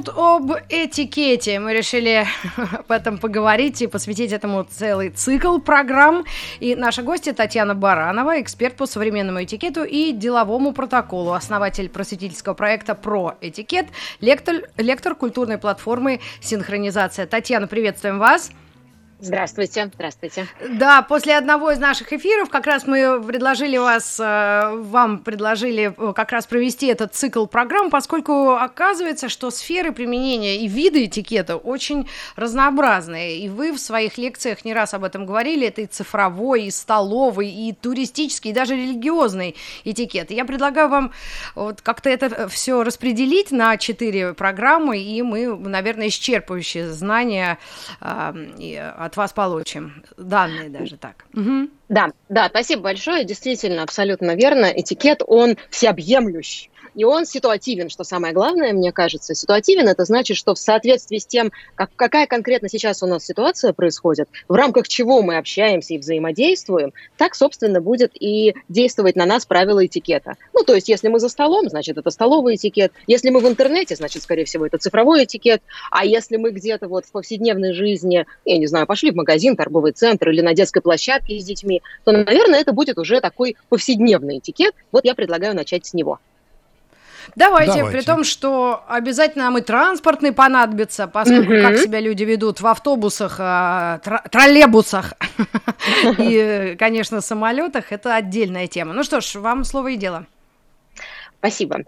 Минут об этикете. Мы решили об этом поговорить и посвятить этому целый цикл программ. И наша гостья Татьяна Баранова, эксперт по современному этикету и деловому протоколу, основатель просветительского проекта «Про этикет», лектор, лектор культурной платформы «Синхронизация». Татьяна, приветствуем вас. Здравствуйте, здравствуйте. Да, после одного из наших эфиров как раз мы предложили вас, э, вам предложили э, как раз провести этот цикл программ, поскольку оказывается, что сферы применения и виды этикета очень разнообразные. И вы в своих лекциях не раз об этом говорили, это и цифровой, и столовый, и туристический, и даже религиозный этикет. И я предлагаю вам вот как-то это все распределить на четыре программы, и мы, наверное, исчерпывающие знания э, от вас получим. Данные даже так. Угу. Да, да, спасибо большое. Действительно, абсолютно верно. Этикет, он всеобъемлющий. И он ситуативен, что самое главное, мне кажется. Ситуативен – это значит, что в соответствии с тем, как, какая конкретно сейчас у нас ситуация происходит, в рамках чего мы общаемся и взаимодействуем, так, собственно, будет и действовать на нас правила этикета. Ну, то есть, если мы за столом, значит, это столовый этикет. Если мы в интернете, значит, скорее всего, это цифровой этикет. А если мы где-то вот в повседневной жизни, я не знаю, пошли в магазин, торговый центр или на детской площадке с детьми, то, наверное, это будет уже такой повседневный этикет. Вот я предлагаю начать с него. Давайте, Давайте, при том, что обязательно нам и транспортный понадобится, поскольку угу. как себя люди ведут в автобусах, а, троллейбусах и, конечно, самолетах, это отдельная тема. Ну что ж, вам слово и дело. Спасибо.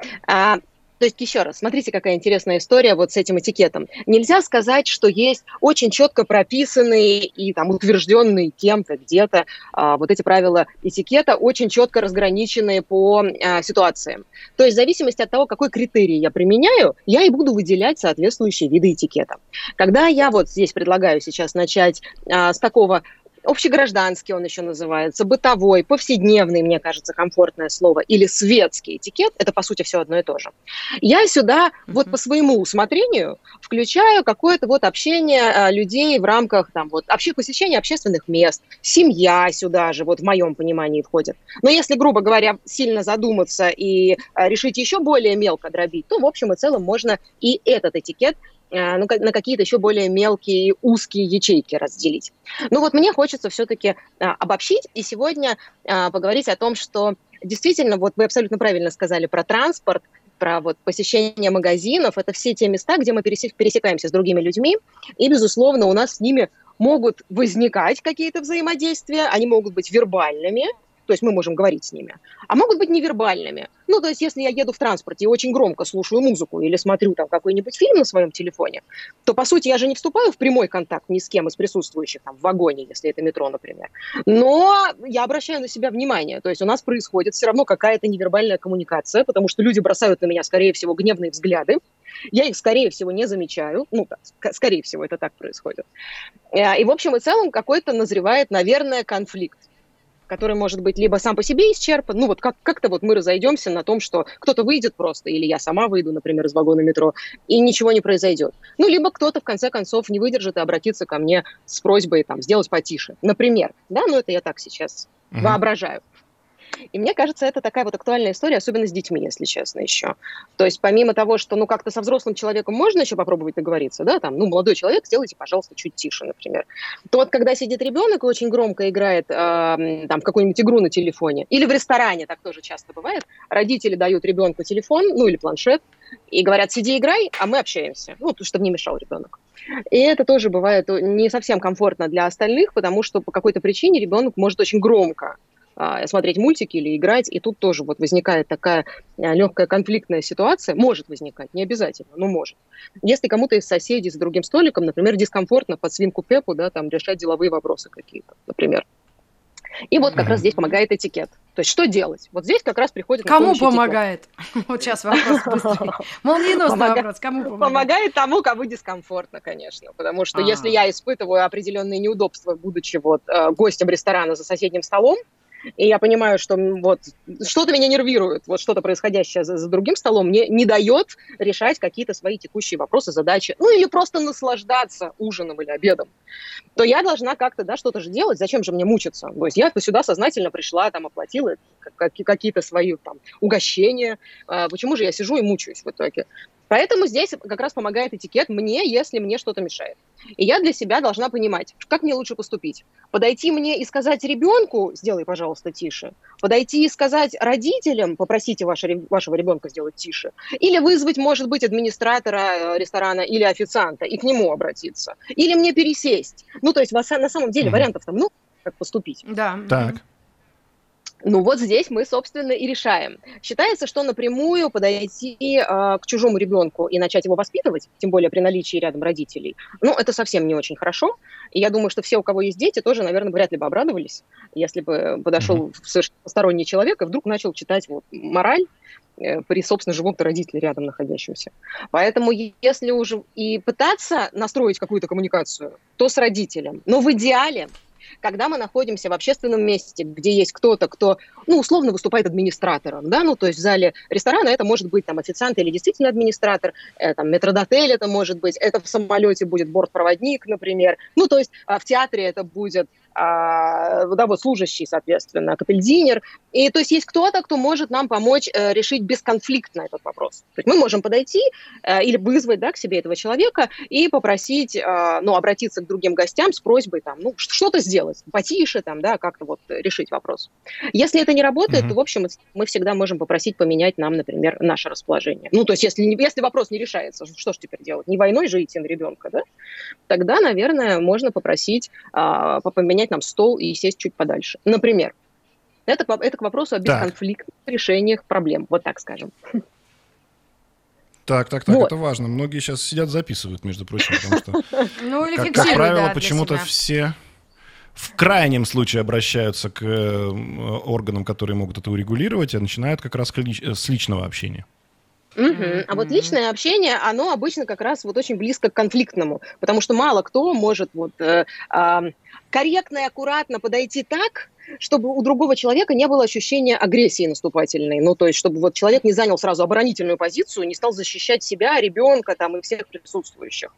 То есть, еще раз, смотрите, какая интересная история вот с этим этикетом. Нельзя сказать, что есть очень четко прописанные и там утвержденные кем-то где-то а, вот эти правила этикета, очень четко разграниченные по а, ситуациям. То есть, в зависимости от того, какой критерий я применяю, я и буду выделять соответствующие виды этикета. Когда я вот здесь предлагаю сейчас начать а, с такого общегражданский он еще называется, бытовой, повседневный, мне кажется, комфортное слово, или светский этикет, это, по сути, все одно и то же. Я сюда mm-hmm. вот по своему усмотрению включаю какое-то вот общение а, людей в рамках там вот обще, посещения общественных мест, семья сюда же, вот в моем понимании входит. Но если, грубо говоря, сильно задуматься и а, решить еще более мелко дробить, то, в общем и целом, можно и этот этикет Э, ну, на какие-то еще более мелкие, узкие ячейки разделить. Ну вот мне хочется все-таки а, обобщить и сегодня а, поговорить о том, что действительно, вот вы абсолютно правильно сказали про транспорт, про вот посещение магазинов, это все те места, где мы пересекаемся с другими людьми, и, безусловно, у нас с ними могут возникать какие-то взаимодействия, они могут быть вербальными, то есть мы можем говорить с ними, а могут быть невербальными. Ну, то есть если я еду в транспорте и очень громко слушаю музыку или смотрю там какой-нибудь фильм на своем телефоне, то, по сути, я же не вступаю в прямой контакт ни с кем из присутствующих там в вагоне, если это метро, например. Но я обращаю на себя внимание, то есть у нас происходит все равно какая-то невербальная коммуникация, потому что люди бросают на меня, скорее всего, гневные взгляды, я их, скорее всего, не замечаю. Ну, так, скорее всего, это так происходит. Э, и, в общем и целом, какой-то назревает, наверное, конфликт который может быть либо сам по себе исчерпан, ну вот как- как-то вот мы разойдемся на том, что кто-то выйдет просто, или я сама выйду, например, из вагона метро, и ничего не произойдет. Ну, либо кто-то в конце концов не выдержит и обратится ко мне с просьбой там сделать потише, например. Да, ну это я так сейчас угу. воображаю. И мне кажется, это такая вот актуальная история, особенно с детьми, если честно, еще. То есть помимо того, что, ну, как-то со взрослым человеком можно еще попробовать договориться, да, там, ну, молодой человек, сделайте, пожалуйста, чуть тише, например. То вот когда сидит ребенок и очень громко играет э, там какую-нибудь игру на телефоне, или в ресторане, так тоже часто бывает, родители дают ребенку телефон, ну, или планшет, и говорят, сиди, играй, а мы общаемся, ну, чтобы не мешал ребенок. И это тоже бывает не совсем комфортно для остальных, потому что по какой-то причине ребенок может очень громко смотреть мультики или играть, и тут тоже вот возникает такая а, легкая конфликтная ситуация, может возникать, не обязательно, но может. Если кому-то из соседей с другим столиком, например, дискомфортно под свинку Пепу, да, там решать деловые вопросы какие-то, например. И вот как раз здесь помогает этикет. То есть что делать? Вот здесь как раз приходит... Кому помогает? Вот сейчас вопрос быстрый. Молниеносный вопрос. Кому помогает? Помогает тому, кому дискомфортно, конечно. Потому что если я испытываю определенные неудобства, будучи вот э, гостем ресторана за соседним столом, и я понимаю, что вот что-то меня нервирует, вот что-то происходящее за, за другим столом мне не дает решать какие-то свои текущие вопросы, задачи, ну или просто наслаждаться ужином или обедом, то я должна как-то, да, что-то же делать, зачем же мне мучиться? То есть я сюда сознательно пришла, там, оплатила какие-то свои там угощения, а почему же я сижу и мучаюсь в итоге? Поэтому здесь как раз помогает этикет мне, если мне что-то мешает. И я для себя должна понимать, как мне лучше поступить. Подойти мне и сказать ребенку, сделай, пожалуйста, тише. Подойти и сказать родителям, попросите ваше, вашего ребенка сделать тише. Или вызвать, может быть, администратора э, ресторана или официанта и к нему обратиться. Или мне пересесть. Ну, то есть на самом деле вариантов там, ну, как поступить. Да. Так. Ну вот здесь мы, собственно, и решаем. Считается, что напрямую подойти э, к чужому ребенку и начать его воспитывать, тем более при наличии рядом родителей, ну, это совсем не очень хорошо. И я думаю, что все, у кого есть дети, тоже, наверное, вряд ли бы обрадовались, если бы подошел совершенно посторонний человек и вдруг начал читать вот мораль э, при, собственно, живом-то родителе рядом находящемся. Поэтому если уже и пытаться настроить какую-то коммуникацию, то с родителем. Но в идеале когда мы находимся в общественном месте, где есть кто-то, кто, ну, условно выступает администратором, да, ну, то есть в зале ресторана это может быть там официант или действительно администратор, э, там, метродотель это может быть, это в самолете будет бортпроводник, например, ну, то есть а в театре это будет да, вот служащий, соответственно, капельдинер. И то есть есть кто-то, кто может нам помочь э, решить бесконфликтно этот вопрос. То есть мы можем подойти э, или вызвать да, к себе этого человека и попросить, э, ну, обратиться к другим гостям с просьбой там, ну, что-то сделать, потише там, да, как-то вот решить вопрос. Если это не работает, mm-hmm. то, в общем, мы всегда можем попросить поменять нам, например, наше расположение. Ну, то есть если, если вопрос не решается, что же теперь делать? Не войной же идти на ребенка, да? Тогда, наверное, можно попросить э, поменять поменять нам стол и сесть чуть подальше. Например. Это, это к вопросу о бесконфликтных так. решениях проблем, вот так скажем. Так, так, так, вот. это важно. Многие сейчас сидят, записывают, между прочим, потому что, ну, или как, как правило, да, почему-то все в крайнем случае обращаются к э, органам, которые могут это урегулировать, и начинают как раз с личного общения. Угу. Mm-hmm. А вот личное общение, оно обычно как раз вот очень близко к конфликтному, потому что мало кто может вот э, э, корректно и аккуратно подойти так, чтобы у другого человека не было ощущения агрессии наступательной. Ну, то есть, чтобы вот человек не занял сразу оборонительную позицию, не стал защищать себя, ребенка там и всех присутствующих.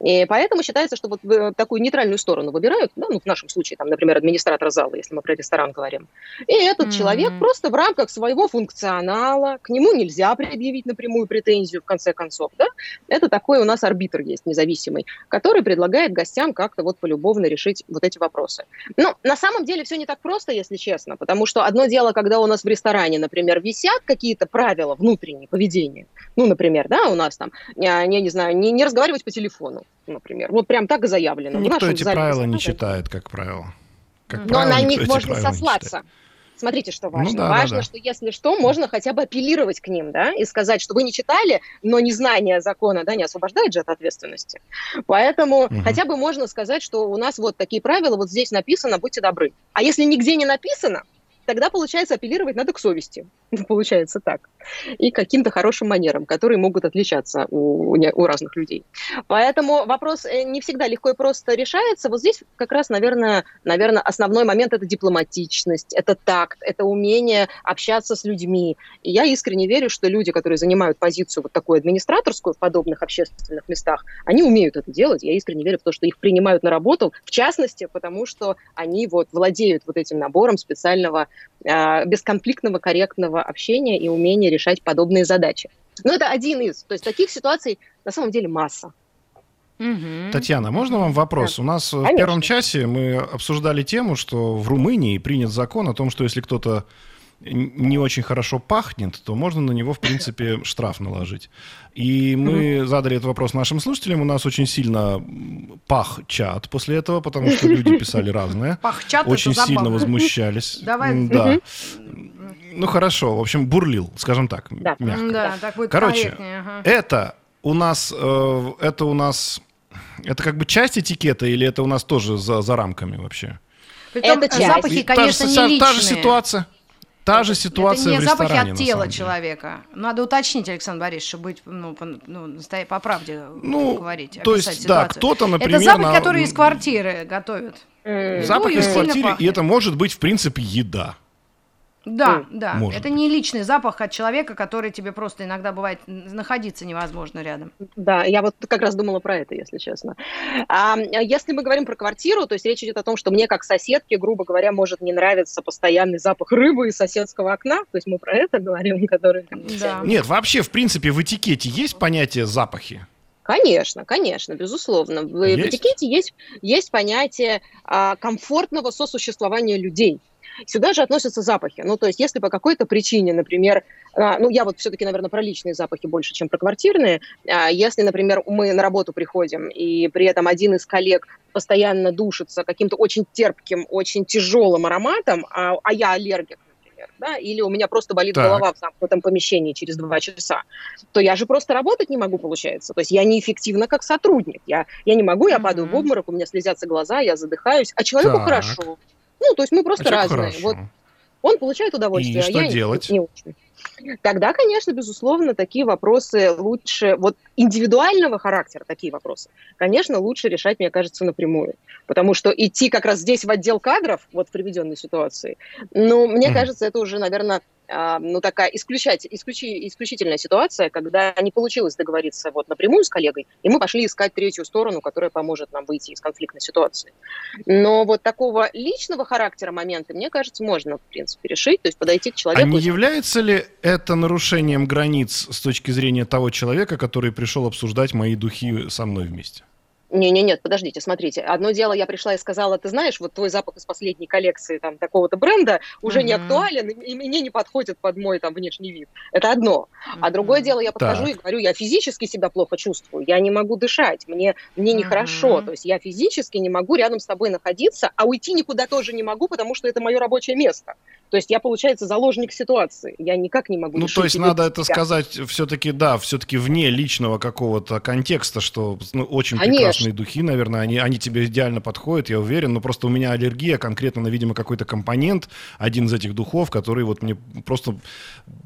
И поэтому считается, что вот такую нейтральную сторону выбирают, да, ну, в нашем случае, там, например, администратор зала, если мы про ресторан говорим. И этот mm-hmm. человек просто в рамках своего функционала, к нему нельзя предъявить напрямую претензию, в конце концов, да, это такой у нас арбитр есть независимый, который предлагает гостям как-то вот полюбовно решить вот эти вопросы. Но на самом деле все не так просто, если честно, потому что одно дело, когда у нас в ресторане, например, висят какие-то правила внутренние поведения, ну, например, да, у нас там, я не, не знаю, не, не разговаривать по телефону, например, вот прям так и заявлено. Никто эти правила не читает, как правило. Как Но правило, на них можно сослаться. Смотрите, что важно. Ну, да, важно, да, да. что если что, можно хотя бы апеллировать к ним, да, и сказать, что вы не читали, но незнание закона, да, не освобождает же от ответственности. Поэтому угу. хотя бы можно сказать, что у нас вот такие правила, вот здесь написано, будьте добры. А если нигде не написано, тогда, получается, апеллировать надо к совести. Получается так. И каким-то хорошим манерам, которые могут отличаться у, у разных людей. Поэтому вопрос э, не всегда легко и просто решается. Вот здесь как раз, наверное, наверное, основной момент – это дипломатичность, это такт, это умение общаться с людьми. И я искренне верю, что люди, которые занимают позицию вот такую администраторскую в подобных общественных местах, они умеют это делать. Я искренне верю в то, что их принимают на работу, в частности, потому что они вот владеют вот этим набором специального э, бесконфликтного, корректного общения и умения решать подобные задачи. Но это один из. То есть таких ситуаций на самом деле масса. Угу. Татьяна, можно вам вопрос? Да. У нас Конечно. в первом часе мы обсуждали тему, что в Румынии принят закон о том, что если кто-то не очень хорошо пахнет, то можно на него, в принципе, штраф наложить. И мы задали этот вопрос нашим слушателям. У нас очень сильно пах чат после этого, потому что люди писали разное. Пах-чат Очень сильно возмущались. Давай. Да. Ну хорошо, в общем, бурлил, скажем так, да. мягко. Да, так будет Короче, это у нас, э, это у нас, это как бы часть этикета или это у нас тоже за, за рамками вообще? Притом, это часть. запахи, конечно, та, не личные. Та же ситуация. Та же ситуация это не в запахи от тела человека. Надо уточнить, Александр Борисович, быть ну, по, ну, по правде ну, говорить. То есть, ситуацию. да, кто-то, например... Это запах, на... который из квартиры готовят. Запах ну, из квартиры, и это может быть, в принципе, еда. Да, mm. да. Может это быть. не личный запах от человека, который тебе просто иногда бывает находиться невозможно рядом. Да, я вот как раз думала про это, если честно. А, если мы говорим про квартиру, то есть речь идет о том, что мне как соседке, грубо говоря, может не нравиться постоянный запах рыбы из соседского окна. То есть мы про это говорим, который... Да. Нет, вообще, в принципе, в этикете есть понятие запахи? Конечно, конечно, безусловно. В, есть? в этикете есть, есть понятие а, комфортного сосуществования людей. Сюда же относятся запахи. Ну, то есть, если по какой-то причине, например, а, ну, я вот все-таки, наверное, про личные запахи больше, чем про квартирные. А, если, например, мы на работу приходим, и при этом один из коллег постоянно душится каким-то очень терпким, очень тяжелым ароматом, а, а я аллергик, например, да, или у меня просто болит так. голова в замкнутом помещении через два часа, то я же просто работать не могу, получается. То есть я неэффективна как сотрудник. Я, я не могу, я падаю mm-hmm. в обморок, у меня слезятся глаза, я задыхаюсь, а человеку так. хорошо. Ну, то есть мы просто а разные. Вот он получает удовольствие, И а что я делать? не очень. Тогда, конечно, безусловно, такие вопросы лучше, вот индивидуального характера такие вопросы, конечно, лучше решать, мне кажется, напрямую. Потому что идти как раз здесь в отдел кадров, вот в приведенной ситуации, ну, мне mm. кажется, это уже, наверное, ну, такая исключать, исключи, исключительная ситуация, когда не получилось договориться вот напрямую с коллегой, и мы пошли искать третью сторону, которая поможет нам выйти из конфликтной ситуации. Но вот такого личного характера момента, мне кажется, можно, в принципе, решить, то есть подойти к человеку. А не является ли это нарушением границ с точки зрения того человека, который пришел обсуждать мои духи со мной вместе? Не, не, нет, подождите, смотрите. Одно дело, я пришла и сказала, ты знаешь, вот твой запах из последней коллекции там такого-то бренда уже uh-huh. не актуален и мне не подходит под мой там внешний вид. Это одно. Uh-huh. А другое дело, я подхожу так. и говорю, я физически себя плохо чувствую, я не могу дышать, мне мне нехорошо, uh-huh. то есть я физически не могу рядом с тобой находиться, а уйти никуда тоже не могу, потому что это мое рабочее место. То есть я, получается, заложник ситуации. Я никак не могу... Ну, то есть надо это сказать все-таки, да, все-таки вне личного какого-то контекста, что ну, очень Конечно. Прекрасные духи, наверное, они, они тебе идеально подходят, я уверен, но просто у меня аллергия конкретно на, видимо, какой-то компонент, один из этих духов, который вот мне просто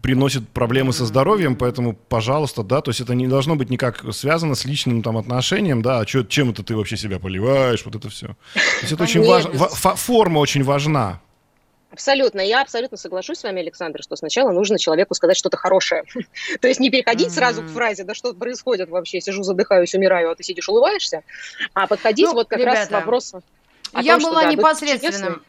приносит проблемы со здоровьем, поэтому, пожалуйста, да, то есть это не должно быть никак связано с личным там отношением, да, а чё, чем это ты вообще себя поливаешь, вот это все. То есть это очень важно, форма очень важна. Абсолютно. Я абсолютно соглашусь с вами, Александр, что сначала нужно человеку сказать что-то хорошее. То есть не переходить сразу к фразе, да что происходит вообще, сижу, задыхаюсь, умираю, а ты сидишь, улыбаешься, а подходить ну, вот как раз к вопросу. Я была непосредственным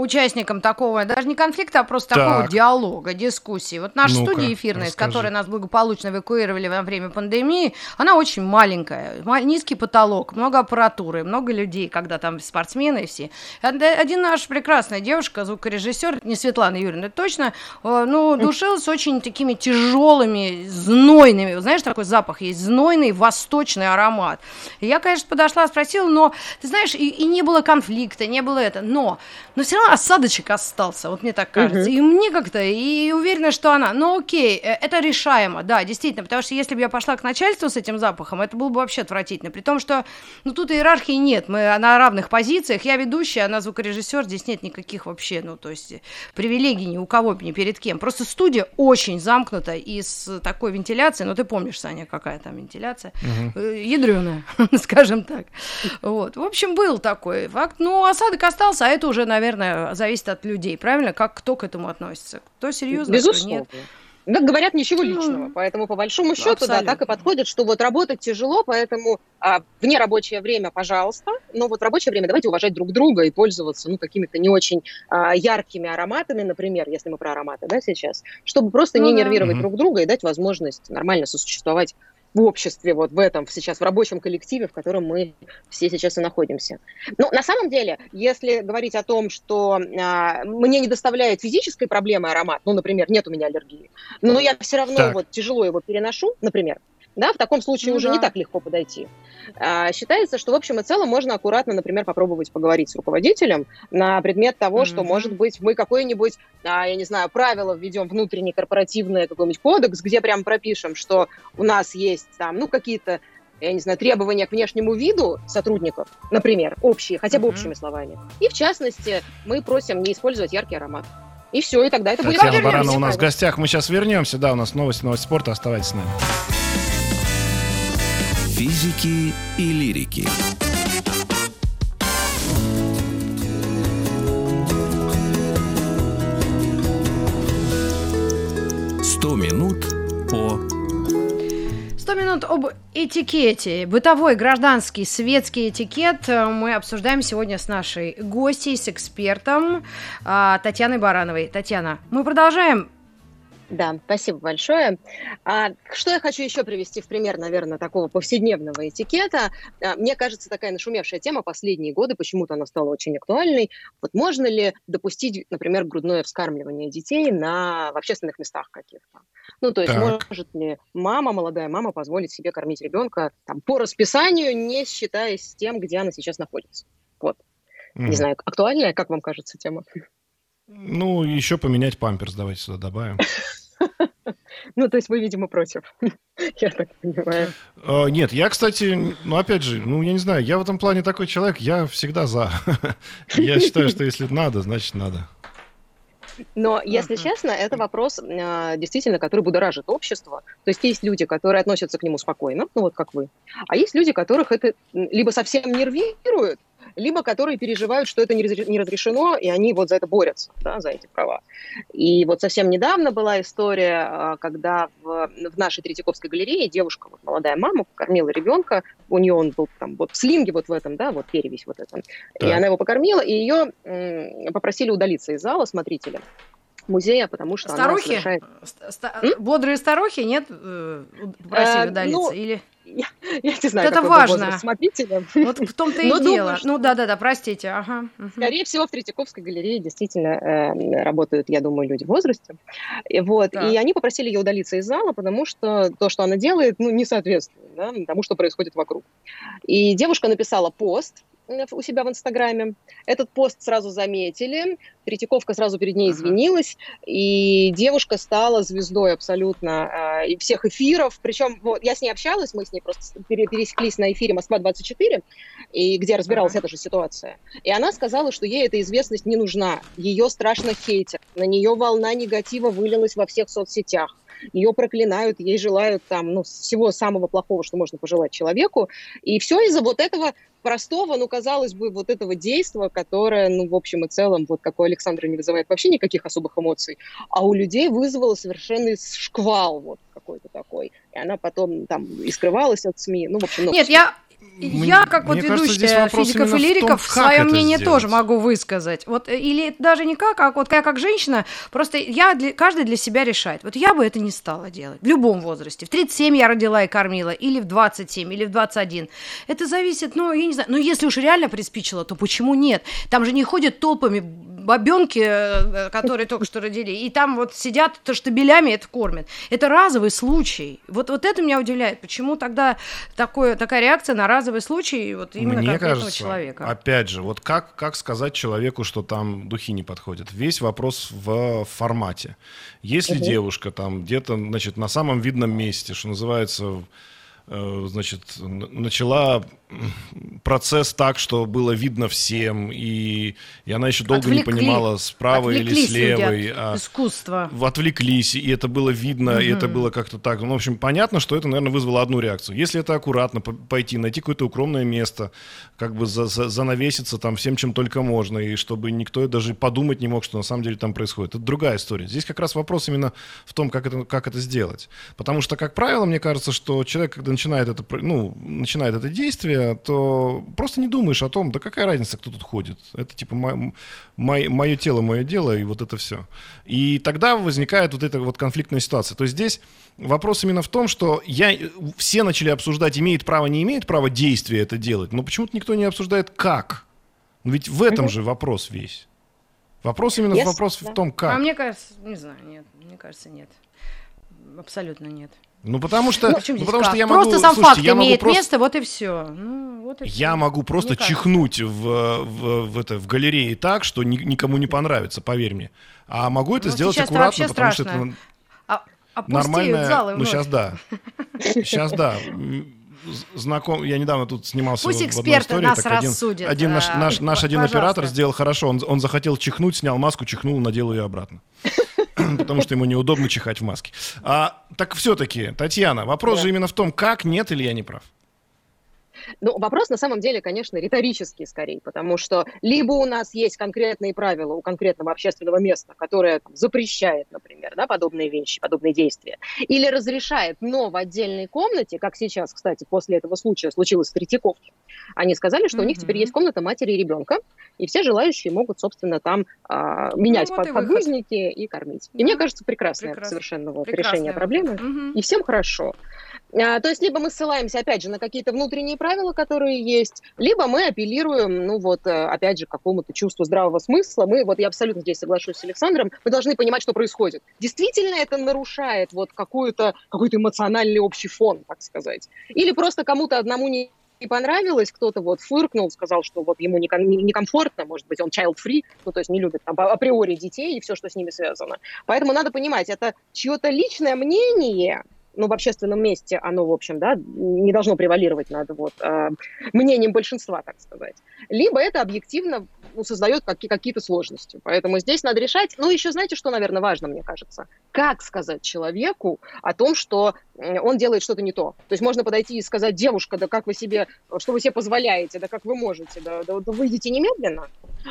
участником такого, даже не конфликта, а просто так. такого диалога, дискуссии. Вот наша ну студия эфирная, расскажи. с которой нас благополучно эвакуировали во время пандемии, она очень маленькая, низкий потолок, много аппаратуры, много людей, когда там спортсмены все. Один наш прекрасная девушка, звукорежиссер, не Светлана Юрьевна, точно, э, ну, душилась очень такими тяжелыми, знойными. Знаешь, такой запах есть, знойный, восточный аромат. И я, конечно, подошла, спросила, но, ты знаешь, и, и не было конфликта, не было это, но, но все равно осадочек остался, вот мне так кажется. Угу. И мне как-то, и уверена, что она, ну окей, э, это решаемо, да, действительно, потому что если бы я пошла к начальству с этим запахом, это было бы вообще отвратительно. При том, что, ну тут иерархии нет, мы на равных позициях, я ведущая, она звукорежиссер, здесь нет никаких вообще, ну то есть привилегий ни у кого, ни перед кем. Просто студия очень замкнута и с такой вентиляцией, ну ты помнишь, Саня, какая там вентиляция, угу. ядреная, скажем так. Вот, в общем, был такой факт. Ну, осадок остался, а это уже, наверное, зависит от людей, правильно? Как кто к этому относится? Кто серьезно, Безусловно. кто нет. Да, говорят, ничего ну, личного. Ну, поэтому, по большому счету, абсолютно. да, так и подходит, что вот работать тяжело, поэтому а, вне рабочее время, пожалуйста, но вот в рабочее время давайте уважать друг друга и пользоваться, ну, какими-то не очень а, яркими ароматами, например, если мы про ароматы, да, сейчас, чтобы просто ну, не да. нервировать угу. друг друга и дать возможность нормально сосуществовать в обществе, вот в этом сейчас, в рабочем коллективе, в котором мы все сейчас и находимся. Ну, на самом деле, если говорить о том, что а, мне не доставляет физической проблемы аромат, ну, например, нет у меня аллергии, но я все равно так. вот тяжело его переношу, например, да, в таком случае ну, уже да. не так легко подойти. А, считается, что в общем и целом можно аккуратно, например, попробовать поговорить с руководителем на предмет того, mm-hmm. что, может быть, мы какое-нибудь, а, я не знаю, правило введем внутренний корпоративный какой-нибудь кодекс, где прям пропишем, что у нас есть там, ну, какие-то я не знаю, требования к внешнему виду сотрудников, например, общие, хотя бы mm-hmm. общими словами. И в частности, мы просим не использовать яркий аромат. И все, и тогда это Татьяна будет... Татьяна Баранова у нас в гостях. Мы сейчас вернемся. Да, у нас новости, новости спорта. Оставайтесь с нами Физики и лирики. Сто минут по Сто минут об этикете. Бытовой, гражданский, светский этикет э, мы обсуждаем сегодня с нашей гостьей, с экспертом а, Татьяной Барановой. Татьяна, мы продолжаем да, спасибо большое. А, что я хочу еще привести в пример, наверное, такого повседневного этикета? А, мне кажется, такая нашумевшая тема последние годы, почему-то она стала очень актуальной. Вот можно ли допустить, например, грудное вскармливание детей на, в общественных местах каких-то? Ну, то есть так. может ли мама, молодая мама, позволить себе кормить ребенка там, по расписанию, не считаясь с тем, где она сейчас находится? Вот. Mm. Не знаю, актуальная, как вам кажется тема? Ну, еще поменять памперс, давайте сюда добавим. Ну, то есть вы, видимо, против, я так понимаю. А, нет, я, кстати, ну, опять же, ну, я не знаю, я в этом плане такой человек, я всегда за. Я считаю, что если надо, значит надо. Но, если честно, это вопрос, а, действительно, который будоражит общество. То есть есть люди, которые относятся к нему спокойно, ну вот как вы, а есть люди, которых это либо совсем нервирует, либо которые переживают, что это не разрешено, и они вот за это борются, да, за эти права. И вот совсем недавно была история, а, когда в, в нашей Третьяковской галерее девушка, вот молодая мама, покормила ребенка, у нее он был там вот в слинге вот в этом, да, вот перевесь вот этом, и она его покормила, и ее попросили удалиться из зала смотрителя музея, потому что старухи? она совершает... Ста- Бодрые старухи, нет? Э, попросили э, удалиться? Ну, Или... Я, я не знаю, это важно. смотрителя. Вот в том-то и дело. Думаю, ну да-да-да, простите. Ага. Скорее всего, в Третьяковской галерее действительно э, работают, я думаю, люди в возрасте. И, вот, и они попросили ее удалиться из зала, потому что то, что она делает, ну, не соответствует да, тому, что происходит вокруг. И девушка написала пост, у себя в Инстаграме. Этот пост сразу заметили, Третьяковка сразу перед ней извинилась, и девушка стала звездой абсолютно э, всех эфиров. Причем вот, я с ней общалась, мы с ней просто пересеклись на эфире «Москва-24», и где разбиралась эта же ситуация. И она сказала, что ей эта известность не нужна, ее страшно хейтят, на нее волна негатива вылилась во всех соцсетях ее проклинают, ей желают там, ну, всего самого плохого, что можно пожелать человеку. И все из-за вот этого простого, ну, казалось бы, вот этого действия, которое, ну, в общем и целом, вот как у Александра не вызывает вообще никаких особых эмоций, а у людей вызвало совершенно шквал вот какой-то такой. И она потом там и скрывалась от СМИ. Ну, в общем, Нет, я я, как вот ведущая физиков и лириков, том, свое мнение сделать. тоже могу высказать. Вот, э, или даже не как, а вот я как женщина, просто я для, каждый для себя решает. Вот я бы это не стала делать в любом возрасте. В 37 я родила и кормила, или в 27, или в 21. Это зависит, ну, я не знаю, ну, если уж реально приспичило, то почему нет? Там же не ходят толпами бабенки, э, которые только что родили, и там вот сидят штабелями это кормят. Это разовый случай. Вот, вот это меня удивляет. Почему тогда такое, такая реакция на разовый случай вот именно Мне конкретного кажется, человека? Опять же, вот как, как сказать человеку, что там духи не подходят? Весь вопрос в формате. Если угу. девушка там где-то, значит, на самом видном месте, что называется, э, значит, начала процесс так, что было видно всем, и, и она еще долго Отвлекли, не понимала, справа или с левой. А, искусство. Отвлеклись, и это было видно, угу. и это было как-то так. Ну, в общем, понятно, что это, наверное, вызвало одну реакцию. Если это аккуратно пойти, найти какое-то укромное место, как бы за, за, занавеситься там всем, чем только можно, и чтобы никто даже подумать не мог, что на самом деле там происходит. Это другая история. Здесь как раз вопрос именно в том, как это, как это сделать. Потому что, как правило, мне кажется, что человек, когда начинает это, ну, начинает это действие, то просто не думаешь о том, да какая разница, кто тут ходит. Это типа мое, мое тело, мое дело, и вот это все. И тогда возникает вот эта вот конфликтная ситуация. То есть здесь вопрос именно в том, что я, все начали обсуждать, имеет право, не имеет права действия это делать, но почему-то никто не обсуждает, как. Ведь в этом же вопрос весь. Вопрос именно yes, вопрос да. в том, как. А мне кажется, не знаю, нет, мне кажется, нет. Абсолютно нет. Ну, потому что, ну, ну, потому что я могу... Просто сам слушайте, факт я имеет просто, место, вот и все. Ну, вот и я все. могу просто Мне чихнуть в, в, в, это, в галерее так, что ни, никому не понравится, поверь мне. А могу это ну, сделать аккуратно, потому страшно. что это а, нормальное... Залы ну, сейчас да. Сейчас да. Знаком, я недавно тут снимался Пусть в одной истории. Нас так один, один наш, наш, наш один оператор сделал хорошо. Он, он захотел чихнуть, снял маску, чихнул, надел ее обратно. потому что ему неудобно чихать в маске. А, так все-таки, Татьяна, вопрос да. же именно в том, как, нет или я не прав? Ну, вопрос на самом деле, конечно, риторический скорее, потому что либо у нас есть конкретные правила у конкретного общественного места, которое там, запрещает, например, да, подобные вещи, подобные действия, или разрешает, но в отдельной комнате, как сейчас, кстати, после этого случая случилось в Третьяковке, они сказали, что mm-hmm. у них теперь есть комната матери и ребенка, и все желающие могут, собственно, там а, менять ну, вот под, и подгузники и кормить. Да. И мне кажется, прекрасное Прекрасно. совершенно вот, решение проблемы, mm-hmm. и всем хорошо. А, то есть либо мы ссылаемся, опять же, на какие-то внутренние правила, которые есть, либо мы апеллируем, ну вот, э, опять же, к какому-то чувству здравого смысла. Мы, вот я абсолютно здесь соглашусь с Александром, мы должны понимать, что происходит. Действительно это нарушает вот какую-то, какой-то эмоциональный общий фон, так сказать. Или просто кому-то одному не не понравилось, кто-то вот фыркнул, сказал, что вот ему некомфортно, может быть, он child-free, ну, то есть не любит там, априори детей и все, что с ними связано. Поэтому надо понимать, это чье-то личное мнение, ну, в общественном месте оно, в общем, да, не должно превалировать над вот, э, мнением большинства, так сказать. Либо это объективно ну, создает какие-то сложности. Поэтому здесь надо решать. Ну, еще знаете, что, наверное, важно, мне кажется? Как сказать человеку о том, что он делает что-то не то. То есть можно подойти и сказать, девушка, да как вы себе, что вы себе позволяете, да как вы можете, да, да, да выйдите немедленно.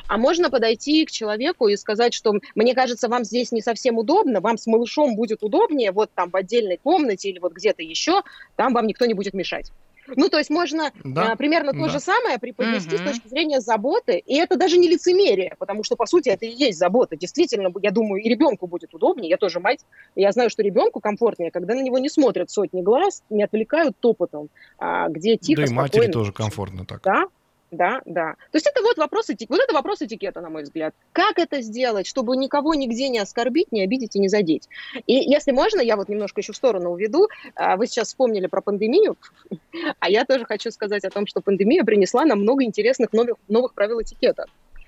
А можно подойти к человеку и сказать, что мне кажется, вам здесь не совсем удобно, вам с малышом будет удобнее, вот там в отдельной комнате или вот где-то еще, там вам никто не будет мешать. Ну, то есть можно да, а, примерно да. то же самое преподнести угу. с точки зрения заботы, и это даже не лицемерие, потому что, по сути, это и есть забота. Действительно, я думаю, и ребенку будет удобнее, я тоже мать, я знаю, что ребенку комфортнее, когда на него не смотрят сотни глаз, не отвлекают топотом, а, где тихо, Да и матери тоже комфортно так. Да, да, да. То есть это вот вопрос, этик... вот это вопрос этикета, на мой взгляд. Как это сделать, чтобы никого нигде не оскорбить, не обидеть и не задеть? И если можно, я вот немножко еще в сторону уведу. А, вы сейчас вспомнили про пандемию, а я тоже хочу сказать о том, что пандемия принесла нам много интересных новых, новых правил этикета.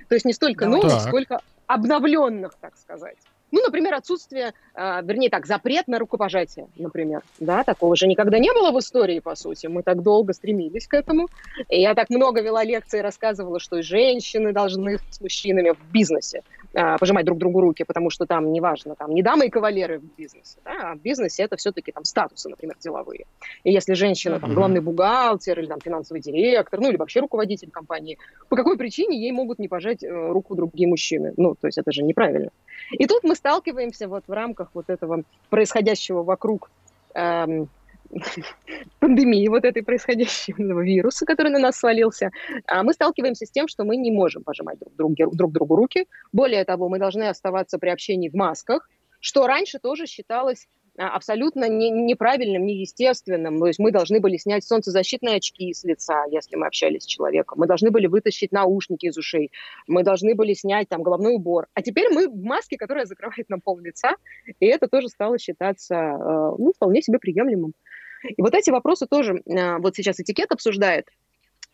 То есть не столько новых, так. сколько обновленных, так сказать. Ну, например, отсутствие, э, вернее так, запрет на рукопожатие, например. Да, такого же никогда не было в истории, по сути. Мы так долго стремились к этому. И я так много вела лекции и рассказывала, что женщины должны с мужчинами в бизнесе а, пожимать друг другу руки, потому что там неважно, там не дамы и кавалеры в бизнесе, да, а в бизнесе это все-таки там статусы, например, деловые. И если женщина там главный бухгалтер или там финансовый директор, ну или вообще руководитель компании, по какой причине ей могут не пожать э, руку другие мужчины? Ну, то есть это же неправильно. И тут мы сталкиваемся вот в рамках вот этого происходящего вокруг эм, пандемии вот этой происходящего вируса, который на нас свалился, а мы сталкиваемся с тем, что мы не можем пожимать друг, друг, друг другу руки. Более того, мы должны оставаться при общении в масках, что раньше тоже считалось а, абсолютно не, неправильным, неестественным. То есть мы должны были снять солнцезащитные очки с лица, если мы общались с человеком. Мы должны были вытащить наушники из ушей. Мы должны были снять там головной убор. А теперь мы в маске, которая закрывает нам пол лица, и это тоже стало считаться э, ну, вполне себе приемлемым. И вот эти вопросы тоже э, вот сейчас этикет обсуждает.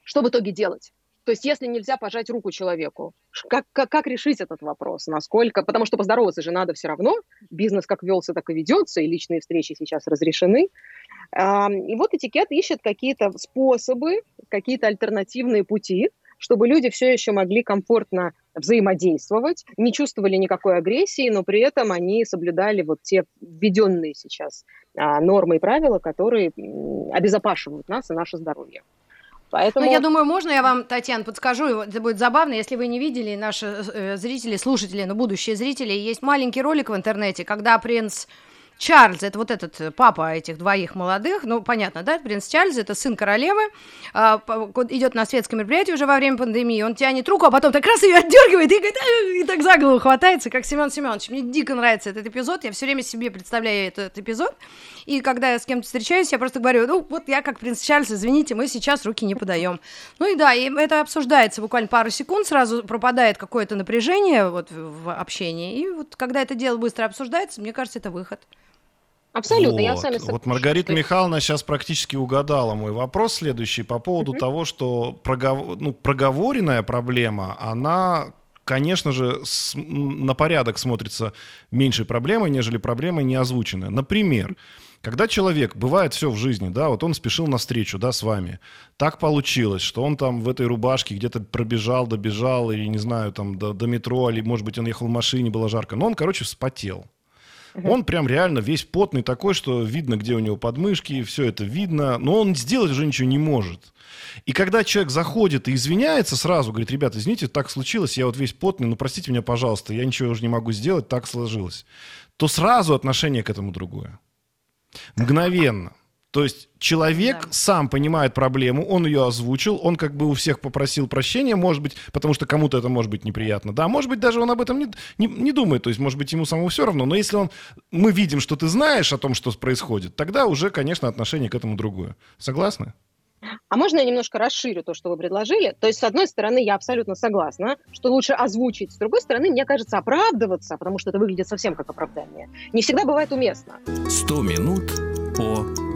Что в итоге делать? То есть если нельзя пожать руку человеку, как, как, как решить этот вопрос? Насколько? Потому что поздороваться же надо все равно. Бизнес как велся, так и ведется, и личные встречи сейчас разрешены. И вот этикет ищет какие-то способы, какие-то альтернативные пути, чтобы люди все еще могли комфортно взаимодействовать, не чувствовали никакой агрессии, но при этом они соблюдали вот те введенные сейчас а, нормы и правила, которые обезопасивают нас и наше здоровье. Поэтому... Ну, я думаю, можно я вам, Татьяна, подскажу, это будет забавно, если вы не видели, наши э, зрители, слушатели, но будущие зрители, есть маленький ролик в интернете, когда принц Чарльз, это вот этот э, папа этих двоих молодых, ну, понятно, да, принц Чарльз, это сын королевы, а, идет на светское мероприятие уже во время пандемии, он тянет руку, а потом так раз ее отдергивает и, говорит, и так за голову хватается, как Семен Семенович. Мне дико нравится этот эпизод, я все время себе представляю этот эпизод, и когда я с кем-то встречаюсь, я просто говорю, ну, вот я как принц Чарльз, извините, мы сейчас руки не подаем. Ну и да, и это обсуждается буквально пару секунд, сразу пропадает какое-то напряжение вот в общении, и вот когда это дело быстро обсуждается, мне кажется, это выход. Абсолютно, вот. я с вами Вот Маргарита Михайловна сейчас практически угадала мой вопрос следующий по поводу угу. того, что прогов... ну, проговоренная проблема, она, конечно же, с... на порядок смотрится меньшей проблемой, нежели проблема не озвученная. Например, когда человек, бывает все в жизни, да, вот он спешил навстречу, да, с вами, так получилось, что он там в этой рубашке где-то пробежал, добежал, или, не знаю, там, до, до метро, или, может быть, он ехал в машине, было жарко, но он, короче, вспотел. Он прям реально весь потный такой, что видно, где у него подмышки, все это видно, но он сделать уже ничего не может. И когда человек заходит и извиняется сразу, говорит, ребята, извините, так случилось, я вот весь потный, ну простите меня, пожалуйста, я ничего уже не могу сделать, так сложилось, то сразу отношение к этому другое. Мгновенно. То есть человек да. сам понимает проблему, он ее озвучил, он как бы у всех попросил прощения, может быть, потому что кому-то это может быть неприятно. Да, может быть, даже он об этом не, не, не думает, то есть, может быть, ему самому все равно. Но если он, мы видим, что ты знаешь о том, что происходит, тогда уже, конечно, отношение к этому другое. Согласны? А можно я немножко расширю то, что вы предложили? То есть, с одной стороны, я абсолютно согласна, что лучше озвучить. С другой стороны, мне кажется, оправдываться, потому что это выглядит совсем как оправдание, не всегда бывает уместно. Сто минут по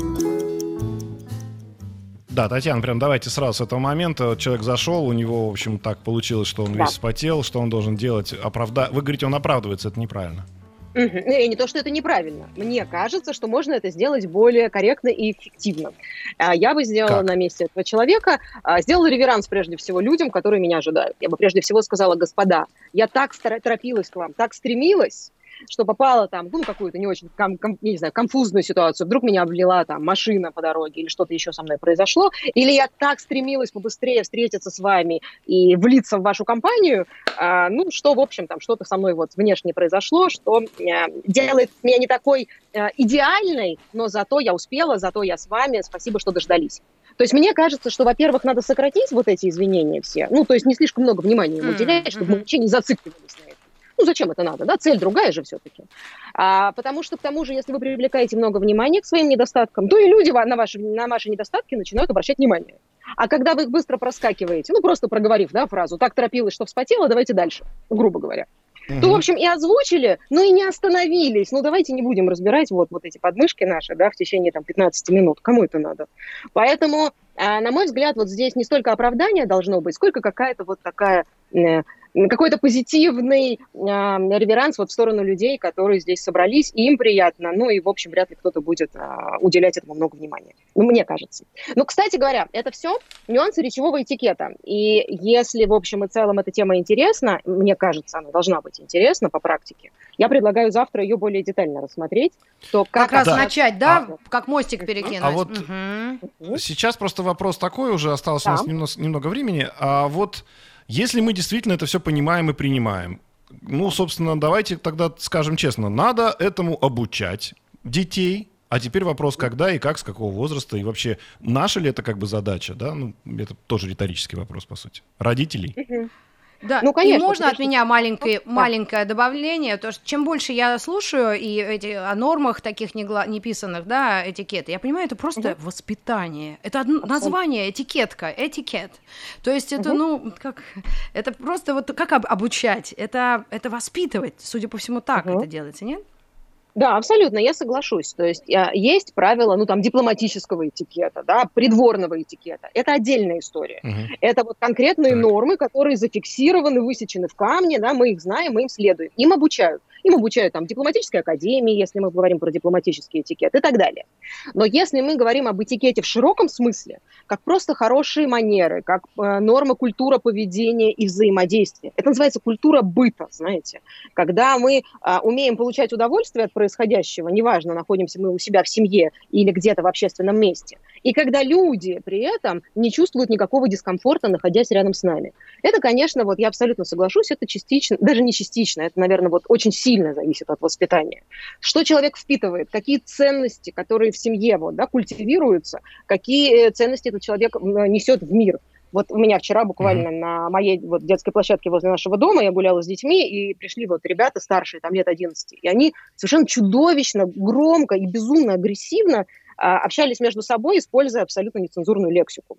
да, Татьяна, прям давайте сразу с этого момента. Человек зашел, у него, в общем, так получилось, что он да. весь спотел, что он должен делать, оправда... Вы говорите, он оправдывается, это неправильно. Угу. Не, не то, что это неправильно. Мне кажется, что можно это сделать более корректно и эффективно. А, я бы сделала как? на месте этого человека, а, сделала реверанс прежде всего людям, которые меня ожидают. Я бы прежде всего сказала, господа, я так торопилась к вам, так стремилась, что попала там, ну, какую-то не очень, ком, ком, не знаю, конфузную ситуацию, вдруг меня облила там машина по дороге или что-то еще со мной произошло, или я так стремилась побыстрее встретиться с вами и влиться в вашу компанию, а, ну, что, в общем, там что-то со мной вот внешне произошло, что а, делает меня не такой а, идеальной, но зато я успела, зато я с вами, спасибо, что дождались. То есть мне кажется, что, во-первых, надо сократить вот эти извинения все, ну, то есть не слишком много внимания ему уделять, mm-hmm. чтобы мы вообще не зацикливались на этом. Ну, зачем это надо, да? Цель другая же все-таки. А, потому что, к тому же, если вы привлекаете много внимания к своим недостаткам, то и люди на ваши, на ваши недостатки начинают обращать внимание. А когда вы их быстро проскакиваете, ну, просто проговорив, да, фразу «так торопилась, что вспотела, давайте дальше», грубо говоря, то, в общем, и озвучили, но и не остановились. Ну, давайте не будем разбирать вот, вот эти подмышки наши, да, в течение там 15 минут. Кому это надо? Поэтому, а, на мой взгляд, вот здесь не столько оправдание должно быть, сколько какая-то вот такая э, какой-то позитивный э, реверанс вот в сторону людей, которые здесь собрались, и им приятно, ну и, в общем, вряд ли кто-то будет э, уделять этому много внимания. Ну, мне кажется. Ну, кстати говоря, это все нюансы речевого этикета. И если, в общем и целом, эта тема интересна, мне кажется, она должна быть интересна по практике, я предлагаю завтра ее более детально рассмотреть. То как, как раз да. начать, да, а, как мостик перекинуть. А вот угу. сейчас просто вопрос такой, уже осталось да. у нас немного, немного времени. А вот если мы действительно это все понимаем и принимаем, ну, собственно, давайте тогда скажем честно, надо этому обучать детей, а теперь вопрос, когда и как, с какого возраста, и вообще, наша ли это как бы задача, да? Ну, это тоже риторический вопрос, по сути. Родителей. Да, ну, конечно, и можно от меня маленькое, ну, маленькое добавление, то что чем больше я слушаю и эти о нормах таких негла, неписанных, да, этикеты, я понимаю, это просто угу. воспитание, это одно, название, этикетка, этикет, то есть это, угу. ну, как, это просто вот как об, обучать, это, это воспитывать, судя по всему, так угу. это делается, нет? Да, абсолютно, я соглашусь. То есть а, есть правила, ну, там, дипломатического этикета, да, придворного этикета. Это отдельная история. Угу. Это вот конкретные так. нормы, которые зафиксированы, высечены в камне, да, мы их знаем, мы им следуем. Им обучают. Им обучают там дипломатической академии, если мы говорим про дипломатический этикет и так далее. Но если мы говорим об этикете в широком смысле, как просто хорошие манеры, как э, норма культура поведения и взаимодействия, это называется культура быта, знаете. Когда мы э, умеем получать удовольствие от происходящего, неважно, находимся мы у себя в семье или где-то в общественном месте – и когда люди при этом не чувствуют никакого дискомфорта, находясь рядом с нами. Это, конечно, вот я абсолютно соглашусь, это частично, даже не частично, это, наверное, вот очень сильно зависит от воспитания. Что человек впитывает, какие ценности, которые в семье вот, да, культивируются, какие э, ценности этот человек несет в мир. Вот у меня вчера буквально mm-hmm. на моей вот детской площадке возле нашего дома я гуляла с детьми, и пришли вот ребята старшие, там лет 11, и они совершенно чудовищно, громко и безумно агрессивно а, общались между собой, используя абсолютно нецензурную лексику.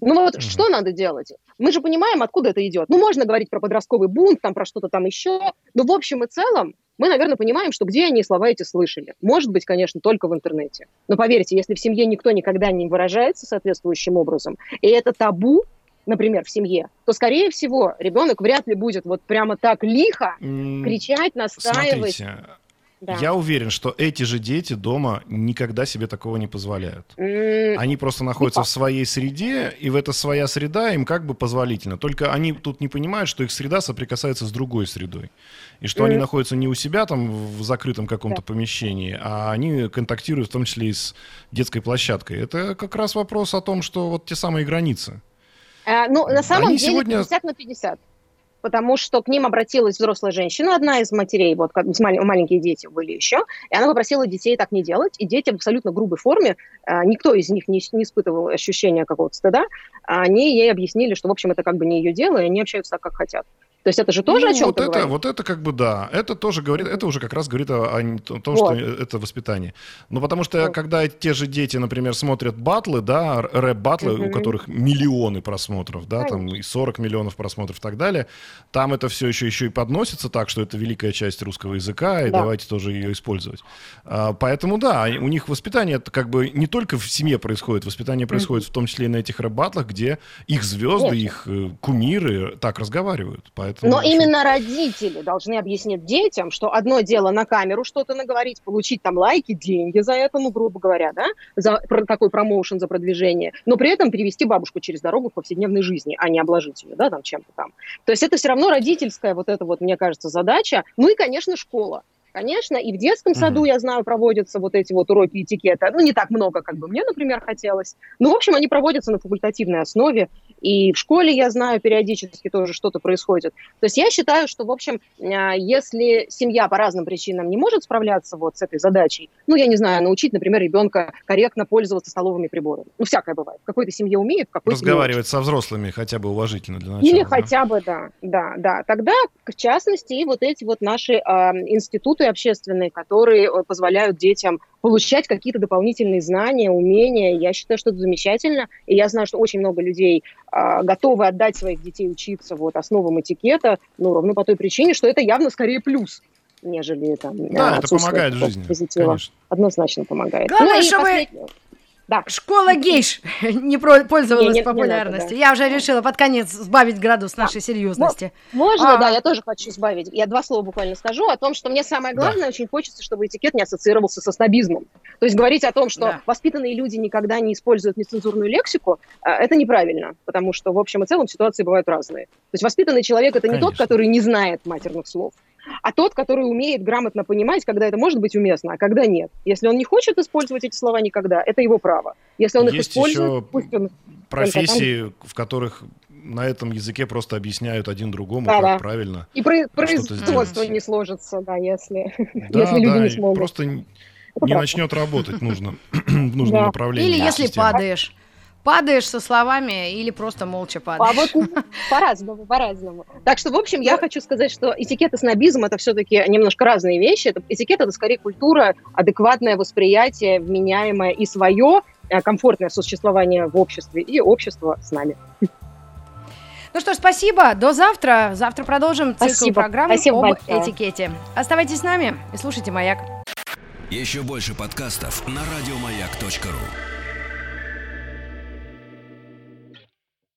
Ну вот mm-hmm. что надо делать? Мы же понимаем, откуда это идет. Ну, можно говорить про подростковый бунт, там про что-то там еще, но в общем и целом мы, наверное, понимаем, что где они слова эти слышали. Может быть, конечно, только в интернете. Но поверьте, если в семье никто никогда не выражается соответствующим образом, и это табу, например, в семье, то, скорее всего, ребенок вряд ли будет вот прямо так лихо кричать, настаивать. Смотрите, Да. Я уверен, что эти же дети дома никогда себе такого не позволяют. Mm, они просто находятся в своей среде, и в эта своя среда им как бы позволительно. Только они тут не понимают, что их среда соприкасается с другой средой. И что mm. они находятся не у себя там в закрытом каком-то да. помещении, а они контактируют в том числе и с детской площадкой. Это как раз вопрос о том, что вот те самые границы. А, ну, на самом они деле сегодня... 50 на 50 потому что к ним обратилась взрослая женщина, одна из матерей, вот как маленькие дети были еще, и она попросила детей так не делать, и дети в абсолютно грубой форме, а, никто из них не, не испытывал ощущения какого-то стыда, они ей объяснили, что, в общем, это как бы не ее дело, и они общаются так, как хотят. То есть это же тоже ну, о чем-то вот это, говорит? Вот это как бы да, это тоже говорит, это уже как раз говорит о, о том, вот. что это воспитание. Ну потому что вот. когда те же дети, например, смотрят батлы, да, рэп-батлы, угу. у которых миллионы просмотров, да, Конечно. там и 40 миллионов просмотров и так далее, там это все еще, еще и подносится так, что это великая часть русского языка, и да. давайте тоже ее использовать. А, поэтому да, у них воспитание это как бы не только в семье происходит, воспитание происходит угу. в том числе и на этих рэп-батлах, где их звезды, Конечно. их э, кумиры так разговаривают. Поэтому Поэтому, Но именно родители должны объяснить детям, что одно дело на камеру что-то наговорить, получить там лайки, деньги за это, ну, грубо говоря, да, за такой промоушен, за продвижение, но при этом перевести бабушку через дорогу в повседневной жизни, а не обложить ее, да, там чем-то там. То есть это все равно родительская вот эта вот, мне кажется, задача. Ну и, конечно, школа. Конечно, и в детском саду, я знаю, проводятся вот эти вот уроки этикета. Ну, не так много, как бы мне, например, хотелось. Но, в общем, они проводятся на факультативной основе. И в школе, я знаю, периодически тоже что-то происходит. То есть я считаю, что, в общем, а, если семья по разным причинам не может справляться вот с этой задачей, ну, я не знаю, научить, например, ребенка корректно пользоваться столовыми приборами. Ну, всякое бывает. В какой-то семье умеет, в какой-то Разговаривать со взрослыми хотя бы уважительно для начала. Или да? хотя бы, да, да, да. Тогда, в частности, и вот эти вот наши э, институты общественные, которые э, позволяют детям получать какие-то дополнительные знания, умения. Я считаю, что это замечательно. И я знаю, что очень много людей готовы отдать своих детей учиться вот, основам этикета, ну, ровно по той причине, что это явно скорее плюс нежели там да, это помогает в жизни, позитива. Конечно. Однозначно помогает. Главное, ну, чтобы последнее... Да. Школа гейш не пользовалась не, не, популярностью. Не надо, да. Я уже решила под конец сбавить градус нашей серьезности. Можно, а. да, я тоже хочу сбавить. Я два слова буквально скажу о том, что мне самое главное, да. очень хочется, чтобы этикет не ассоциировался со снобизмом. То есть говорить о том, что да. воспитанные люди никогда не используют нецензурную лексику, а, это неправильно, потому что в общем и целом ситуации бывают разные. То есть воспитанный человек это не Конечно. тот, который не знает матерных слов а тот, который умеет грамотно понимать, когда это может быть уместно, а когда нет. Если он не хочет использовать эти слова никогда, это его право. Если он Есть их использует, еще пусть он... профессии, там... в которых на этом языке просто объясняют один другому, да, как да. правильно. И про- производство не сложится, да, если, да, если люди да, не смогут. Просто не начнет работать нужно, в нужном да. направлении. Или если падаешь. Падаешь со словами или просто молча падаешь? А вот по-разному, по-разному. Так что, в общем, я хочу сказать, что этикет и снобизм – это все-таки немножко разные вещи. Это, этикет – это скорее культура, адекватное восприятие, вменяемое и свое, э, комфортное существование в обществе, и общество с нами. Ну что ж, спасибо. До завтра. Завтра продолжим цикл спасибо. программ спасибо об большое. этикете. Оставайтесь с нами и слушайте «Маяк». Еще больше подкастов на радиомаяк.ру